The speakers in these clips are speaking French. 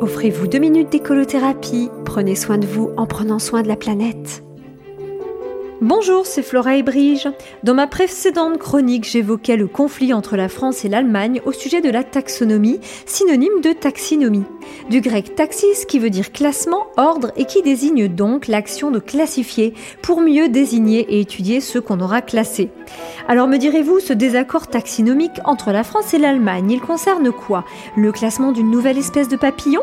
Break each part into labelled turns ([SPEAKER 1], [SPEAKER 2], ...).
[SPEAKER 1] Offrez-vous deux minutes d'écolothérapie. Prenez soin de vous en prenant soin de la planète. Bonjour, c'est Flora et Brige. Dans ma précédente chronique, j'évoquais le conflit entre la France et l'Allemagne au sujet de la taxonomie, synonyme de taxinomie. Du grec taxis qui veut dire classement, ordre et qui désigne donc l'action de classifier pour mieux désigner et étudier ceux qu'on aura classés. Alors me direz-vous, ce désaccord taxinomique entre la France et l'Allemagne, il concerne quoi? Le classement d'une nouvelle espèce de papillon?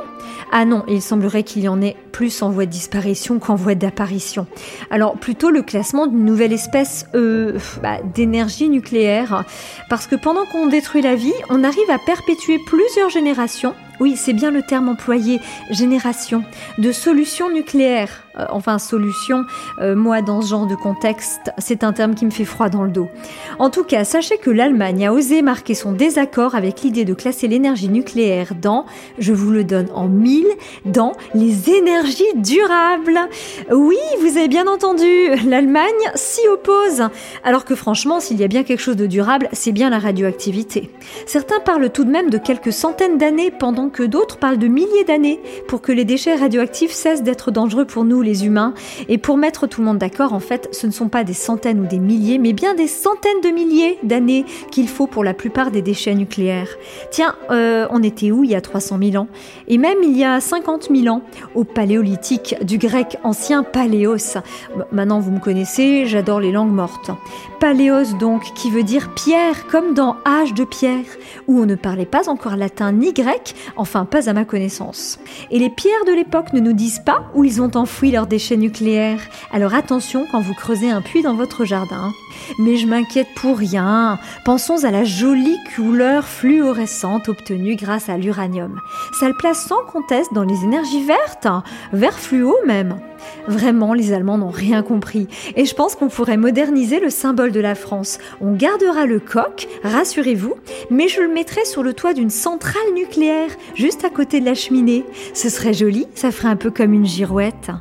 [SPEAKER 1] Ah non, il semblerait qu'il y en ait plus en voie de disparition qu'en voie d'apparition. Alors plutôt le classement d'une nouvelle espèce euh, bah, d'énergie nucléaire. Parce que pendant qu'on détruit la vie, on arrive à perpétuer plusieurs générations oui, c'est bien le terme employé, génération, de solutions nucléaires. Euh, enfin, solution, euh, moi, dans ce genre de contexte, c'est un terme qui me fait froid dans le dos. En tout cas, sachez que l'Allemagne a osé marquer son désaccord avec l'idée de classer l'énergie nucléaire dans, je vous le donne en mille, dans les énergies durables. Oui, vous avez bien entendu, l'Allemagne s'y oppose. Alors que franchement, s'il y a bien quelque chose de durable, c'est bien la radioactivité. Certains parlent tout de même de quelques centaines d'années pendant que d'autres parlent de milliers d'années pour que les déchets radioactifs cessent d'être dangereux pour nous les humains. Et pour mettre tout le monde d'accord, en fait, ce ne sont pas des centaines ou des milliers, mais bien des centaines de milliers d'années qu'il faut pour la plupart des déchets nucléaires. Tiens, euh, on était où il y a 300 000 ans? Et même il y a 50 000 ans, au paléolithique, du grec ancien paléos. Maintenant vous me connaissez, j'adore les langues mortes. Paléos donc, qui veut dire pierre, comme dans âge de pierre, où on ne parlait pas encore latin ni grec, enfin pas à ma connaissance. Et les pierres de l'époque ne nous disent pas où ils ont enfoui leurs déchets nucléaires, alors attention quand vous creusez un puits dans votre jardin. Mais je m'inquiète pour rien, pensons à la jolie couleur fluorescente obtenue grâce à l'uranium. Ça le place sans conteste dans les énergies vertes, vert fluo même. Vraiment, les Allemands n'ont rien compris. Et je pense qu'on pourrait moderniser le symbole de la France. On gardera le coq, rassurez-vous, mais je le mettrai sur le toit d'une centrale nucléaire, juste à côté de la cheminée. Ce serait joli, ça ferait un peu comme une girouette.